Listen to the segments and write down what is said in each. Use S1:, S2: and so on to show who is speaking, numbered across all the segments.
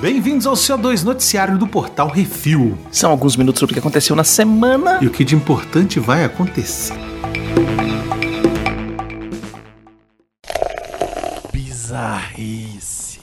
S1: Bem-vindos ao CO2 Noticiário do Portal Refil.
S2: São alguns minutos sobre o que aconteceu na semana.
S1: E o que de importante vai acontecer.
S2: Bizarrice.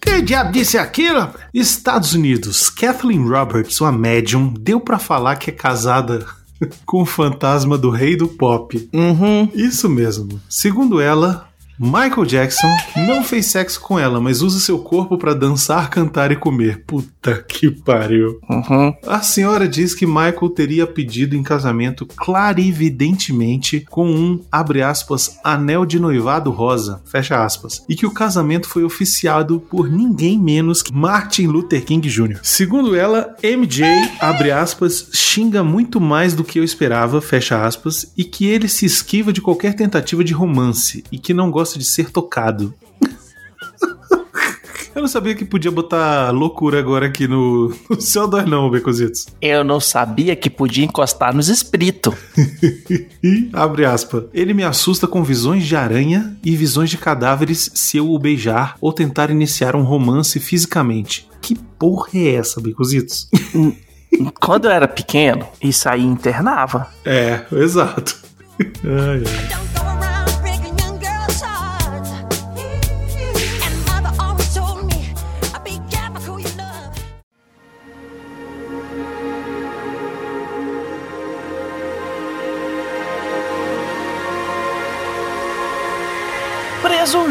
S1: Que diabo disse aquilo? Estados Unidos. Kathleen Roberts, uma médium, deu pra falar que é casada com o fantasma do rei do pop.
S2: Uhum.
S1: Isso mesmo. Segundo ela, Michael Jackson não fez sexo com ela, mas usa seu corpo pra dançar, cantar e comer. Puta que pariu.
S2: Uhum.
S1: A senhora diz que Michael teria pedido em casamento clarividentemente com um, abre aspas, anel de noivado rosa, fecha aspas, e que o casamento foi oficiado por ninguém menos que Martin Luther King Jr. Segundo ela, MJ, abre aspas, xinga muito mais do que eu esperava, fecha aspas, e que ele se esquiva de qualquer tentativa de romance e que não gosta de ser tocado. Eu não sabia que podia botar loucura agora aqui no, no céu dói não, Becositos.
S2: Eu não sabia que podia encostar nos espíritos.
S1: E, abre aspas, ele me assusta com visões de aranha e visões de cadáveres se eu o beijar ou tentar iniciar um romance fisicamente. Que porra é essa, Becositos?
S2: Quando eu era pequeno, isso aí internava.
S1: É, exato. Ai, ai.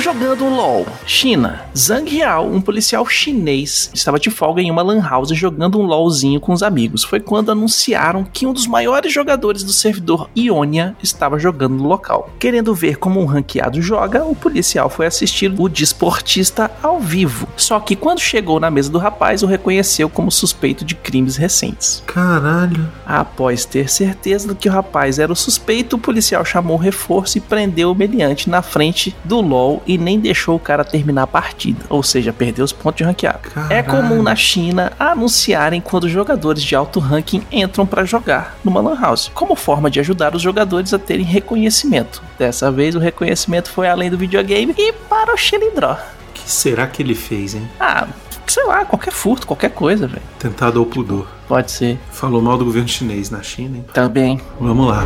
S2: Jogando LOL. China. Zhang Yao, um policial chinês, estava de folga em uma lan house jogando um LOLzinho com os amigos. Foi quando anunciaram que um dos maiores jogadores do servidor Ionia estava jogando no local. Querendo ver como um ranqueado joga, o policial foi assistir o desportista ao vivo. Só que quando chegou na mesa do rapaz, o reconheceu como suspeito de crimes recentes.
S1: Caralho.
S2: Após ter certeza de que o rapaz era o suspeito, o policial chamou o reforço e prendeu o meliante na frente do LoL e nem deixou o cara terminar a partida, ou seja, perdeu os pontos de ranqueado.
S1: Caralho.
S2: É comum na China anunciarem quando jogadores de alto ranking entram para jogar numa lan house, como forma de ajudar os jogadores a terem reconhecimento. Dessa vez o reconhecimento foi além do videogame e para o Xilindró.
S1: O que será que ele fez, hein?
S2: Ah, sei lá, qualquer furto, qualquer coisa, velho.
S1: Tentado ao pudor.
S2: Pode ser.
S1: Falou mal do governo chinês na China, hein?
S2: Também.
S1: Vamos lá.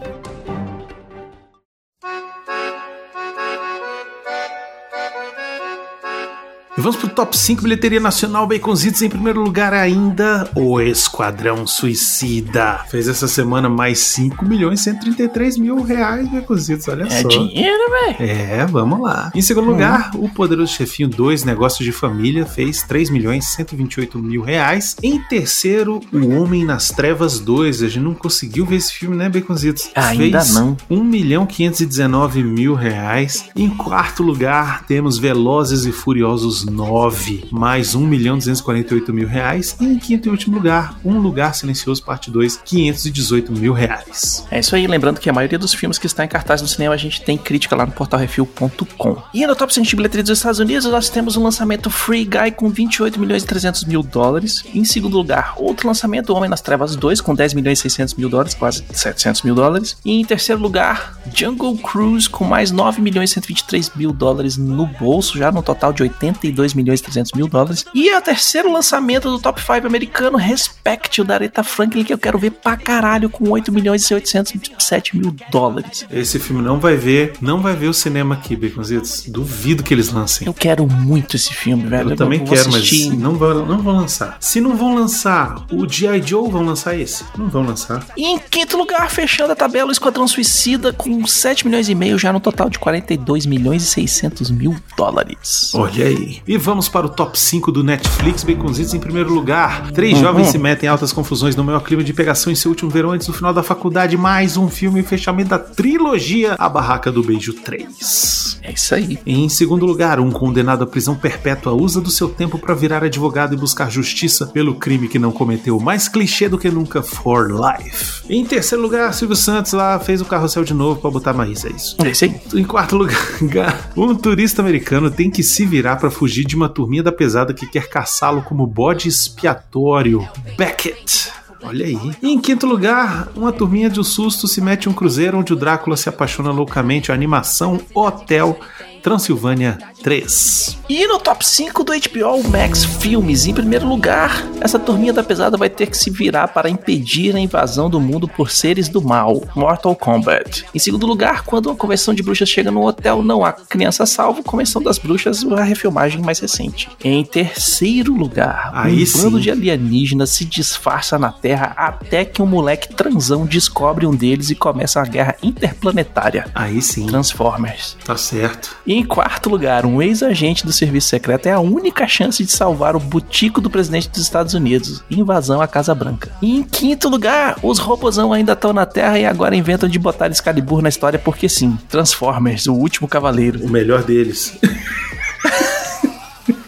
S1: Vamos pro top 5 bilheteria nacional Baconzitos. Em primeiro lugar, ainda o Esquadrão Suicida. Fez essa semana mais 5 milhões 133 mil reais, Baconzitos. Olha
S2: É
S1: só.
S2: dinheiro, velho.
S1: É, vamos lá. Em segundo lugar, o Poderoso Chefinho 2, Negócios de Família, fez 3 milhões 128 mil reais. Em terceiro, O Homem nas Trevas 2. A gente não conseguiu ver esse filme, né, Baconzitos?
S2: Ainda
S1: fez
S2: não.
S1: 1 milhão 519 mil reais. Em quarto lugar, temos Velozes e Furiosos 9, mais 1 milhão 248 mil reais. E em quinto e último lugar, Um Lugar Silencioso, parte 2, 518 mil reais.
S2: É isso aí, lembrando que a maioria dos filmes que está em cartaz no cinema a gente tem crítica lá no portalrefil.com. E no top 100 de bilheteria dos Estados Unidos nós temos o lançamento Free Guy com 28 milhões e 300 mil dólares. Em segundo lugar, outro lançamento, Homem nas Trevas 2 com 10 milhões e 600 mil dólares, quase 700 mil dólares. E em terceiro lugar, Jungle Cruise com mais 9 milhões e 123 mil dólares no bolso, já no total de 82 milhões e 300 mil dólares. E o terceiro lançamento do top 5 americano, Respect, o da Aretha Franklin, que eu quero ver pra caralho com 8 milhões e 807 mil dólares.
S1: Esse filme não vai ver, não vai ver o cinema aqui, Baconzitos. Duvido que eles lancem.
S2: Eu quero muito esse filme, velho.
S1: Eu também
S2: vou
S1: quero,
S2: assistir.
S1: mas não vão, não vão lançar. Se não vão lançar o G.I. Joe, vão lançar esse? Não vão lançar.
S2: E em quinto lugar, fechando a tabela, o Esquadrão Suicida com 7 milhões e meio, já no total de 42 milhões e 600 mil dólares.
S1: Olha aí. E vamos para o top 5 do Netflix Baconzitos em primeiro lugar. Três jovens se metem em altas confusões no maior clima de pegação em seu último verão antes do final da faculdade. Mais um filme e fechamento da trilogia A Barraca do Beijo 3.
S2: É isso aí.
S1: Em segundo lugar, um condenado à prisão perpétua usa do seu tempo para virar advogado e buscar justiça pelo crime que não cometeu. Mais clichê do que nunca, For Life. Em terceiro lugar, Silvio Santos lá fez o carrossel de novo para botar mais, é isso.
S2: É isso aí.
S1: Em quarto lugar, um turista americano tem que se virar para fugir de uma turminha da pesada que quer caçá-lo como bode expiatório. Beckett. Olha aí. E em quinto lugar, uma turminha de susto se mete um cruzeiro onde o Drácula se apaixona loucamente. A animação Hotel Transilvânia 3.
S2: E no top 5 do HBO Max Filmes, em primeiro lugar, essa turminha da pesada vai ter que se virar para impedir a invasão do mundo por seres do mal, Mortal Kombat. Em segundo lugar, quando uma convenção de bruxas chega no hotel, não há criança salvo, Convenção das Bruxas, a refilmagem mais recente. Em terceiro lugar,
S1: Aí
S2: um
S1: sim.
S2: bando de alienígenas se disfarça na Terra até que um moleque transão descobre um deles e começa uma guerra interplanetária.
S1: Aí sim,
S2: Transformers.
S1: tá certo.
S2: E em quarto lugar, um ex-agente do serviço secreto é a única chance de salvar o butico do presidente dos Estados Unidos. Invasão à Casa Branca. E em quinto lugar, os robozão ainda estão na Terra e agora inventam de botar Excalibur na história porque sim. Transformers, o último cavaleiro.
S1: O melhor deles.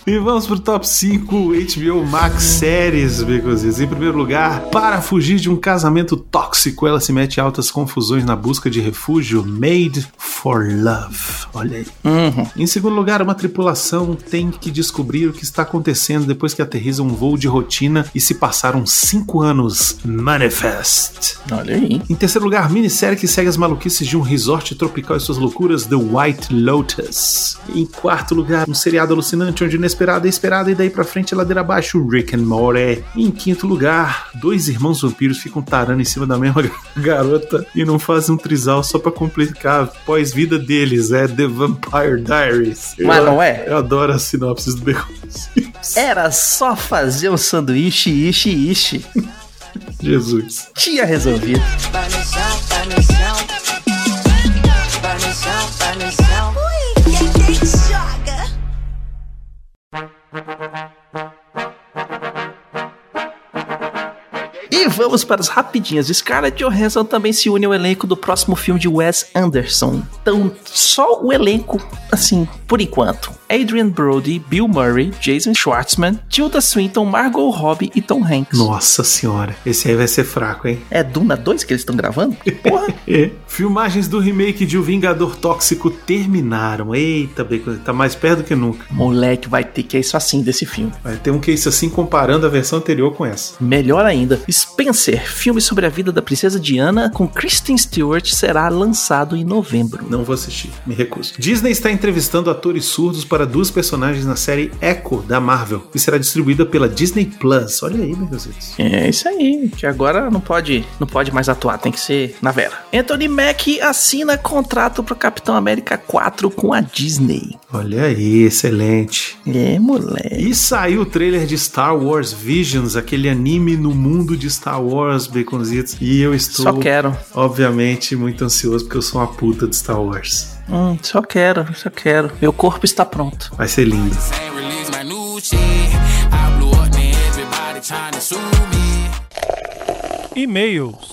S1: E vamos pro top 5 HBO Max séries, Becositos. Em primeiro lugar, para fugir de um casamento tóxico, ela se mete em altas confusões na busca de refúgio. Made for Love. Olha aí.
S2: Uhum.
S1: Em segundo lugar, uma tripulação tem que descobrir o que está acontecendo depois que aterriza um voo de rotina e se passaram cinco anos. Manifest.
S2: Olha aí.
S1: Em terceiro lugar, minissérie que segue as maluquices de um resort tropical e suas loucuras, The White Lotus. Em quarto lugar, um seriado alucinante onde inesperado é esperado e daí pra frente é ladeira abaixo, Rick and Morty. Em quinto lugar, dois irmãos vampiros ficam tarando em cima da mesma garota e não fazem um trisal só pra complicar a pós-vida deles, é The Vampire Diaries.
S2: Mas
S1: Eu-
S2: não é?
S1: Eu adoro as sinopses do Bacon.
S2: Era só fazer um sanduíche, ishi, ishi.
S1: Jesus.
S2: Tinha resolvido.
S3: Burn it down, burn it down. Burn it down, burn it down.
S2: Vamos para as rapidinhas. Scarlett Johansson também se une ao elenco do próximo filme de Wes Anderson. Então, só o elenco, assim, por enquanto. Adrian Brody, Bill Murray, Jason Schwartzman, Tilda Swinton, Margot Robbie e Tom Hanks.
S1: Nossa senhora. Esse aí vai ser fraco, hein?
S2: É Duna 2 que eles estão gravando? Porra!
S1: É. Filmagens do remake de O Vingador Tóxico terminaram. Eita, Bacon, tá mais perto do que nunca.
S2: Moleque, vai ter que é isso assim desse filme.
S1: Vai ter um case assim comparando a versão anterior com essa.
S2: Melhor ainda, Spencer, filme sobre a vida da princesa Diana com Kristen Stewart, será lançado em novembro.
S1: Não vou assistir, me recuso. Disney está entrevistando atores surdos para duas personagens na série Echo da Marvel, que será distribuída pela Disney Plus. Olha aí, meus Deus.
S2: É isso aí, que agora não pode, não pode mais atuar, tem que ser na vera. Anthony Mack assina contrato pro Capitão América 4 com a Disney.
S1: Olha aí, excelente.
S2: É, moleque.
S1: E saiu o trailer de Star Wars Visions, aquele anime no mundo de Star Wars, Baconzitos. E eu estou,
S2: Só quero.
S1: obviamente, muito ansioso porque eu sou uma puta de Star Wars.
S2: Hum, só quero, só quero. Meu corpo está pronto.
S1: Vai ser lindo.
S4: and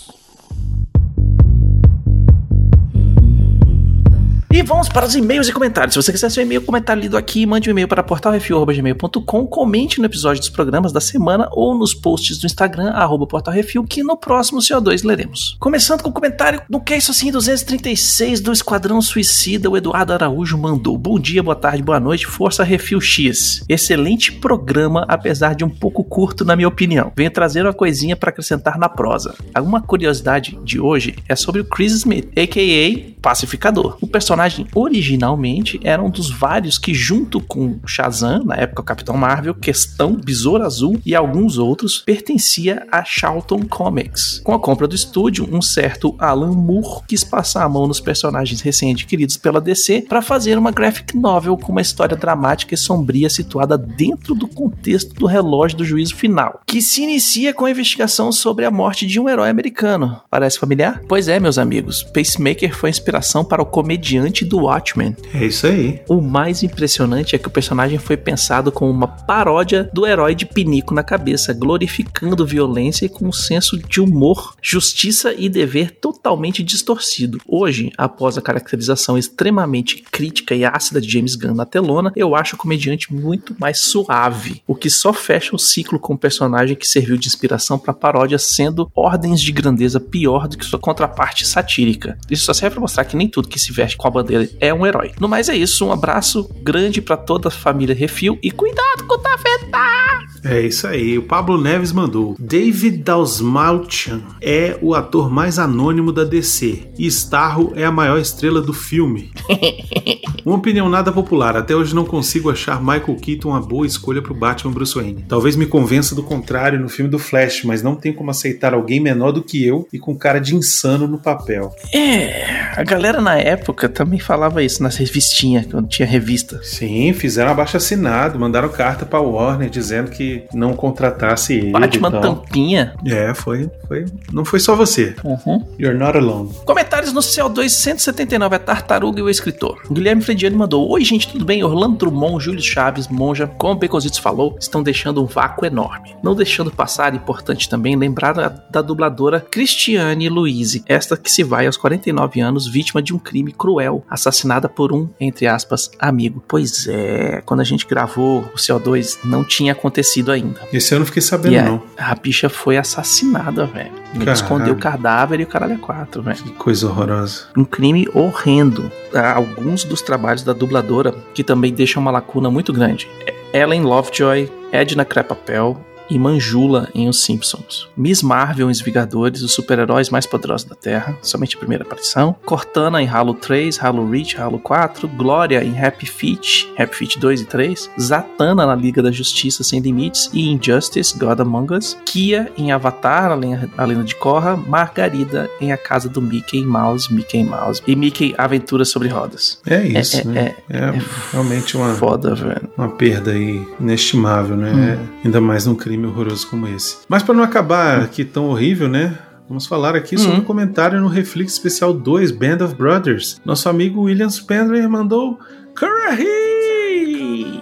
S2: E vamos para os e-mails e comentários. Se você quiser seu e-mail comentário lido aqui, mande um e-mail para portalrefil.gmail.com, comente no episódio dos programas da semana ou nos posts do Instagram, arroba portalrefil, que no próximo CO2 leremos. Começando com o comentário do Que Isso Assim 236 do Esquadrão Suicida, o Eduardo Araújo mandou. Bom dia, boa tarde, boa noite, Força Refil X. Excelente programa, apesar de um pouco curto na minha opinião. Venho trazer uma coisinha para acrescentar na prosa. Uma curiosidade de hoje é sobre o Chris Smith, a.k.a. Pacificador. O personagem originalmente era um dos vários que, junto com Shazam, na época o Capitão Marvel, Questão, Besouro Azul e alguns outros, pertencia a Charlton Comics. Com a compra do estúdio, um certo Alan Moore quis passar a mão nos personagens recém-adquiridos pela DC para fazer uma graphic novel com uma história dramática e sombria situada dentro do contexto do relógio do juízo final, que se inicia com a investigação sobre a morte de um herói americano. Parece familiar? Pois é, meus amigos. Pacemaker foi a inspiração para o comediante do Watchmen.
S1: É isso aí.
S2: O mais impressionante é que o personagem foi pensado como uma paródia do herói de pinico na cabeça, glorificando violência e com um senso de humor, justiça e dever totalmente distorcido. Hoje, após a caracterização extremamente crítica e ácida de James Gunn na telona, eu acho o comediante muito mais suave, o que só fecha o ciclo com o personagem que serviu de inspiração para paródia, sendo ordens de grandeza pior do que sua contraparte satírica. Isso só serve para mostrar que nem tudo que se veste com a bandeira é um herói. No mais é isso, um abraço grande para toda a família Refil e cuidado com o tafetá!
S1: É isso aí. O Pablo Neves mandou. David Dalsmalchian é o ator mais anônimo da DC e Starro é a maior estrela do filme. Uma opinião nada popular. Até hoje não consigo achar Michael Keaton uma boa escolha pro Batman Bruce Wayne. Talvez me convença do contrário no filme do Flash, mas não tem como aceitar alguém menor do que eu e com cara de insano no papel.
S2: É, a galera na época também falava isso nas revistinhas, quando tinha revista.
S1: Sim, fizeram abaixo assinado, mandaram carta pra Warner dizendo que não contratasse ele.
S2: Batman tampinha.
S1: É, foi, foi. Não foi só você.
S2: Uhum.
S1: You're not alone.
S2: Comentários no CO2 179, a Tartaruga e o Escritor. Guilherme Frediani mandou: Oi, gente, tudo bem? Orlando Drummond, Júlio Chaves, Monja, como o Beconzitos falou, estão deixando um vácuo enorme. Não deixando passar, importante também lembrar da, da dubladora Cristiane Luiz, esta que se vai aos 49 anos, vítima de um crime cruel, assassinada por um, entre aspas, amigo. Pois é, quando a gente gravou o CO2, não tinha acontecido ainda.
S1: Esse eu não fiquei sabendo,
S2: a,
S1: não.
S2: a bicha foi assassinada, velho. Ele escondeu o cadáver e o caralho é quatro, velho
S1: Que coisa horrorosa.
S2: um crime horrendo. Há alguns dos trabalhos da dubladora que também deixam uma lacuna muito grande. Ellen Lovejoy, Edna Krabappel e Manjula em Os Simpsons. Miss Marvel em Os Vingadores, os super-heróis mais poderosos da Terra, somente a primeira aparição. Cortana em Halo 3, Halo Reach, Halo 4. Glória em Happy Feet, Happy Feet 2 e 3. Zatanna na Liga da Justiça Sem Limites e Injustice, God Among Us. Kia em Avatar, a Lenda- a Lenda de Korra. Margarida em A Casa do Mickey Mouse, Mickey Mouse. E Mickey Aventuras sobre Rodas.
S1: É isso,
S2: É,
S1: né? É, realmente uma,
S2: Foda, velho.
S1: uma perda aí inestimável, né?
S2: Hum.
S1: É, ainda mais num crime horroroso como esse. Mas para não acabar aqui tão horrível, né? Vamos falar aqui sobre
S2: Hum.
S1: um comentário no Reflex Especial 2, Band of Brothers. Nosso amigo William Spendler mandou Curry!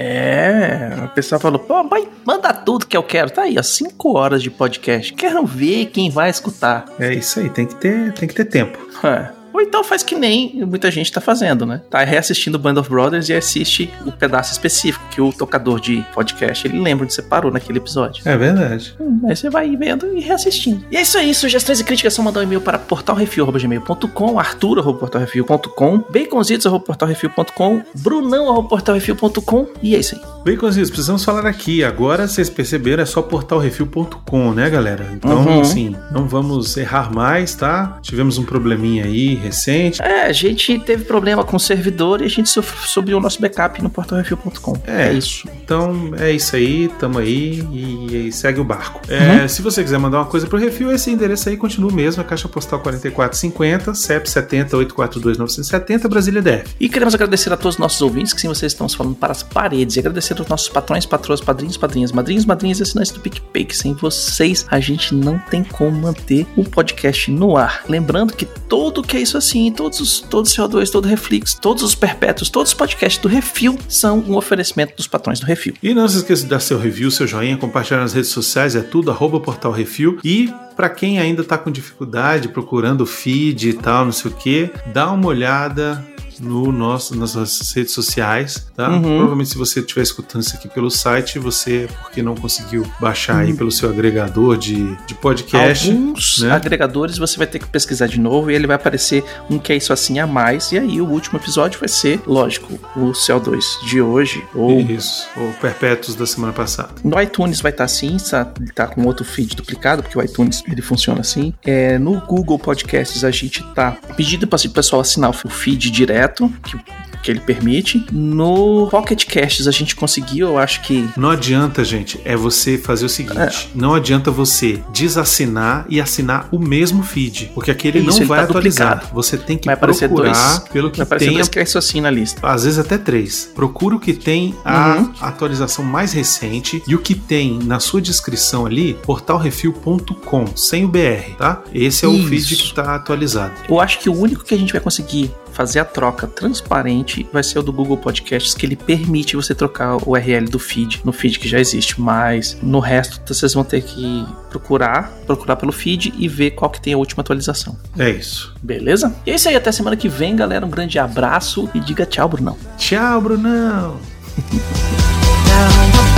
S2: É, a pessoa falou, pô, mas manda tudo que eu quero. Tá aí, ó, 5 horas de podcast. Quero ver quem vai escutar.
S1: É isso aí, tem que ter, tem que ter tempo.
S2: É. Ou então faz que nem muita gente tá fazendo, né? Tá reassistindo Band of Brothers e assiste o pedaço específico que o tocador de podcast ele lembra onde você parou naquele episódio.
S1: É verdade.
S2: Hum, aí você vai vendo e reassistindo. E é isso aí, sugestões e críticas são mandar um e-mail para portalrefil.gmail.com, arthur.portalrefil.com, baconzitos.portalrefil.com, brunão.portalrefil.com e é isso aí.
S1: Baconzitos, precisamos falar aqui. Agora, vocês perceberam, é só portalrefil.com, né, galera? Então,
S2: Uhum.
S1: assim, não vamos errar mais, tá? Tivemos um probleminha aí recente.
S2: É, a gente teve problema com o servidor e a gente subiu o nosso backup no portalrefil.com.
S1: É.
S2: É isso.
S1: Então é isso aí, tamo aí e, e segue o barco. É, Se você quiser mandar uma coisa pro Refil, esse endereço aí continua o mesmo, a Caixa Postal 4450, CEP 70 842 970, Brasília DF.
S2: E queremos agradecer a todos os nossos ouvintes, que sim, vocês estão falando para as paredes. E agradecer aos nossos patrões, patroas, padrinhos, padrinhas, madrinhos, madrinhas e assinantes do PicPay, que sem vocês a gente não tem como manter o podcast no ar. Lembrando que tudo que é isso assim, todos os todos os CO2, todo Reflex, todos os perpétuos, todos os podcasts do Refil são um oferecimento dos patrões do Refil.
S1: E não se esqueça de dar seu review, seu joinha, compartilhar nas redes sociais, é tudo, arroba Portal Refil. E para quem ainda tá com dificuldade, procurando feed e tal, não sei o que, dá uma olhada no nosso, nas nossas redes sociais, tá?
S2: Uhum.
S1: Provavelmente se você estiver escutando isso aqui pelo site, você, porque não conseguiu baixar aí pelo seu agregador de, de podcast,
S2: Alguns
S1: né?
S2: agregadores você vai ter que pesquisar de novo e ele vai aparecer um que é isso assim a mais. E aí o último episódio vai ser, lógico, o CO2 de hoje ou
S1: Isso, ou Perpétuos da semana passada.
S2: No iTunes vai estar assim, tá, tá com outro feed duplicado, porque o iTunes ele funciona assim. É, no Google Podcasts a gente tá pedindo para o pessoal assinar o feed direto, que que ele permite. No Pocket Casts a gente conseguiu, eu acho que
S1: Não adianta, gente, é você fazer o seguinte:
S2: É.
S1: não adianta você desassinar e assinar o mesmo feed, porque aquele
S2: Isso,
S1: não vai
S2: tá
S1: atualizar.
S2: duplicado.
S1: Você tem que
S2: vai aparecer
S1: procurar
S2: dois.
S1: pelo que
S2: vai
S1: tem
S2: dois casts assim na lista.
S1: às vezes até três. Procura o que tem a
S2: Uhum.
S1: atualização mais recente e o que tem na sua descrição ali, portalrefil.com, sem o BR, tá? Esse é o
S2: Isso.
S1: feed que está atualizado.
S2: Eu acho que o único que a gente vai conseguir fazer a troca transparente vai ser o do Google Podcasts, que ele permite você trocar o URL do feed no feed que já existe, mas no resto vocês vão ter que procurar, procurar pelo feed e ver qual que tem a última atualização.
S1: É isso.
S2: Beleza? E é isso aí, até semana que vem, galera. Um grande abraço e diga tchau, Brunão.
S1: Tchau, Brunão!